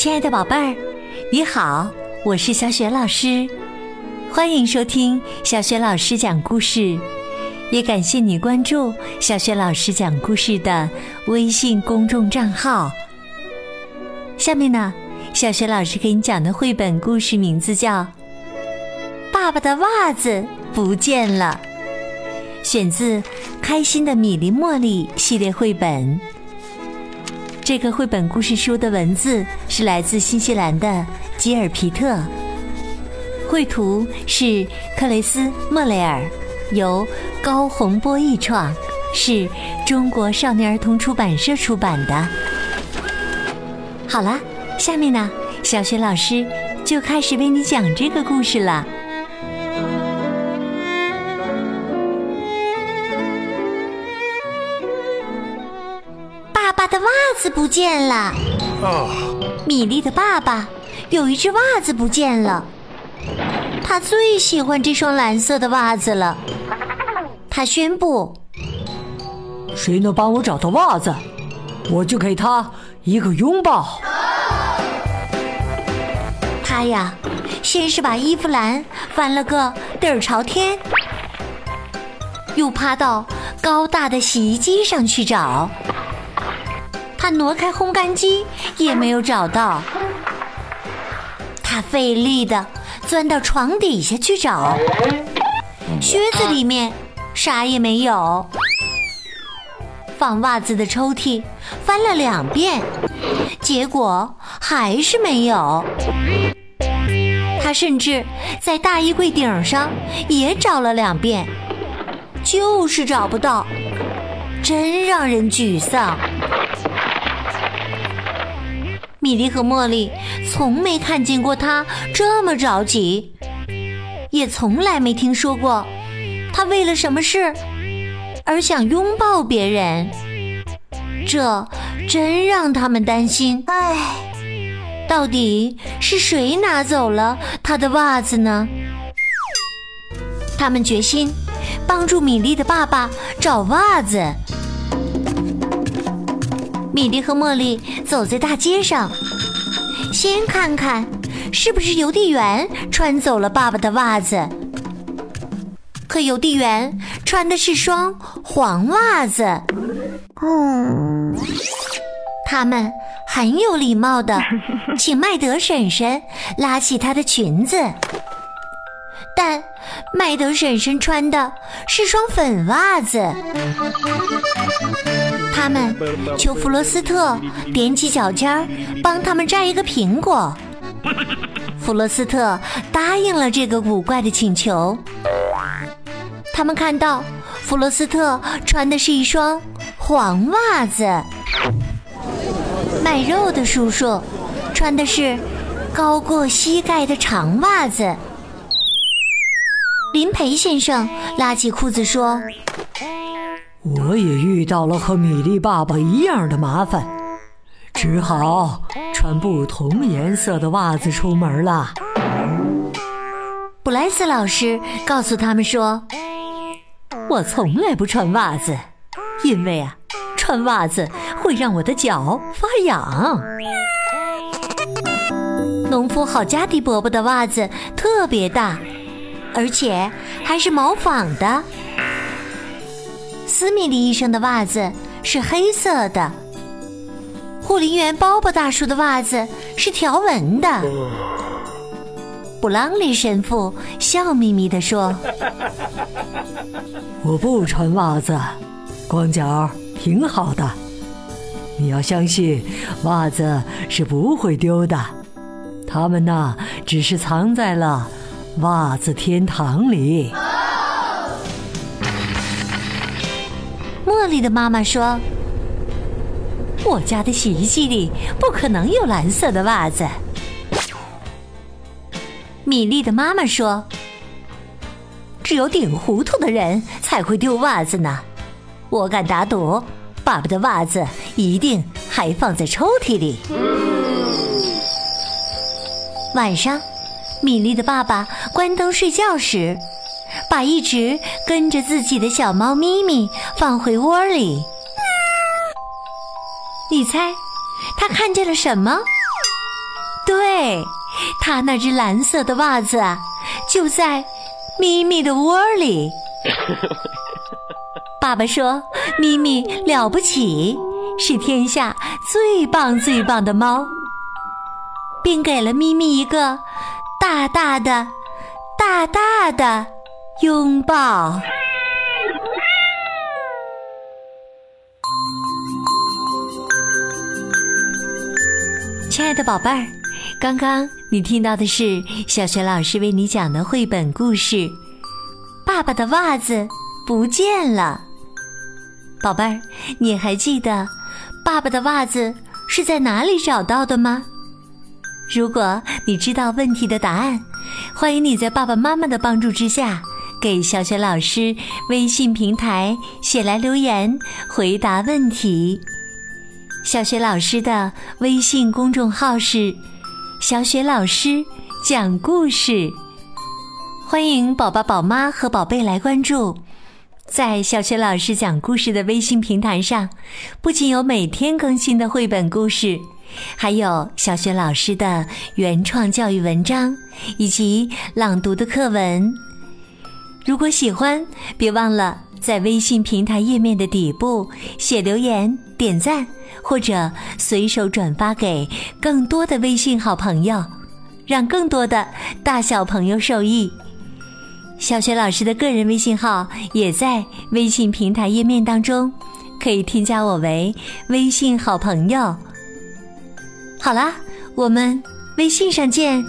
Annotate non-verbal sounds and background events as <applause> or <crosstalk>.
亲爱的宝贝儿，你好，我是小雪老师，欢迎收听小雪老师讲故事，也感谢你关注小雪老师讲故事的微信公众账号。下面呢，小雪老师给你讲的绘本故事名字叫《爸爸的袜子不见了》，选自《开心的米粒茉莉》系列绘本。这个绘本故事书的文字是来自新西兰的吉尔皮特，绘图是克雷斯莫雷尔，由高洪波译创，是中国少年儿童出版社出版的。好了，下面呢，小雪老师就开始为你讲这个故事了。不见了。啊，米莉的爸爸有一只袜子不见了，他最喜欢这双蓝色的袜子了。他宣布，谁能帮我找到袜子，我就给他一个拥抱。他呀，先是把衣服篮翻了个底儿朝天，又趴到高大的洗衣机上去找。他挪开烘干机，也没有找到。他费力的钻到床底下去找，靴子里面啥也没有。放袜子的抽屉翻了两遍，结果还是没有。他甚至在大衣柜顶上也找了两遍，就是找不到，真让人沮丧。米莉和茉莉从没看见过他这么着急，也从来没听说过他为了什么事而想拥抱别人。这真让他们担心。唉，到底是谁拿走了他的袜子呢？他们决心帮助米莉的爸爸找袜子。米莉和茉莉走在大街上，先看看是不是邮递员穿走了爸爸的袜子。可邮递员穿的是双黄袜子。嗯，他们很有礼貌的 <laughs> 请麦德婶婶拉起她的裙子，但麦德婶婶穿的是双粉袜子。他们求弗罗斯特踮起脚尖儿帮他们摘一个苹果，<laughs> 弗罗斯特答应了这个古怪的请求。他们看到弗罗斯特穿的是一双黄袜子，卖肉的叔叔穿的是高过膝盖的长袜子。林培先生拉起裤子说。我也遇到了和米粒爸爸一样的麻烦，只好穿不同颜色的袜子出门了。布莱斯老师告诉他们说：“我从来不穿袜子，因为啊，穿袜子会让我的脚发痒。”农夫好家迪伯伯的袜子特别大，而且还是毛纺的。斯密利医生的袜子是黑色的，护林员鲍勃大叔的袜子是条纹的。布朗利神父笑眯眯地说：“我不穿袜子，光脚挺好的。你要相信，袜子是不会丢的，他们呢，只是藏在了袜子天堂里。”茉莉的妈妈说：“我家的洗衣机里不可能有蓝色的袜子。”米莉的妈妈说：“只有顶糊涂的人才会丢袜子呢。我敢打赌，爸爸的袜子一定还放在抽屉里。”晚上，米莉的爸爸关灯睡觉时。把一直跟着自己的小猫咪咪放回窝里。你猜，它看见了什么？对，它那只蓝色的袜子就在咪咪的窝里。<laughs> 爸爸说：“咪咪了不起，是天下最棒最棒的猫。”并给了咪咪一个大大的、大大的拥抱。亲爱的宝贝儿，刚刚你听到的是小学老师为你讲的绘本故事《爸爸的袜子不见了》。宝贝儿，你还记得爸爸的袜子是在哪里找到的吗？如果你知道问题的答案，欢迎你在爸爸妈妈的帮助之下，给小雪老师微信平台写来留言，回答问题。小雪老师的微信公众号是“小雪老师讲故事”，欢迎宝宝、宝妈和宝贝来关注。在小雪老师讲故事的微信平台上，不仅有每天更新的绘本故事。还有小雪老师的原创教育文章以及朗读的课文。如果喜欢，别忘了在微信平台页面的底部写留言、点赞，或者随手转发给更多的微信好朋友，让更多的大小朋友受益。小学老师的个人微信号也在微信平台页面当中，可以添加我为微信好朋友。好啦，我们微信上见。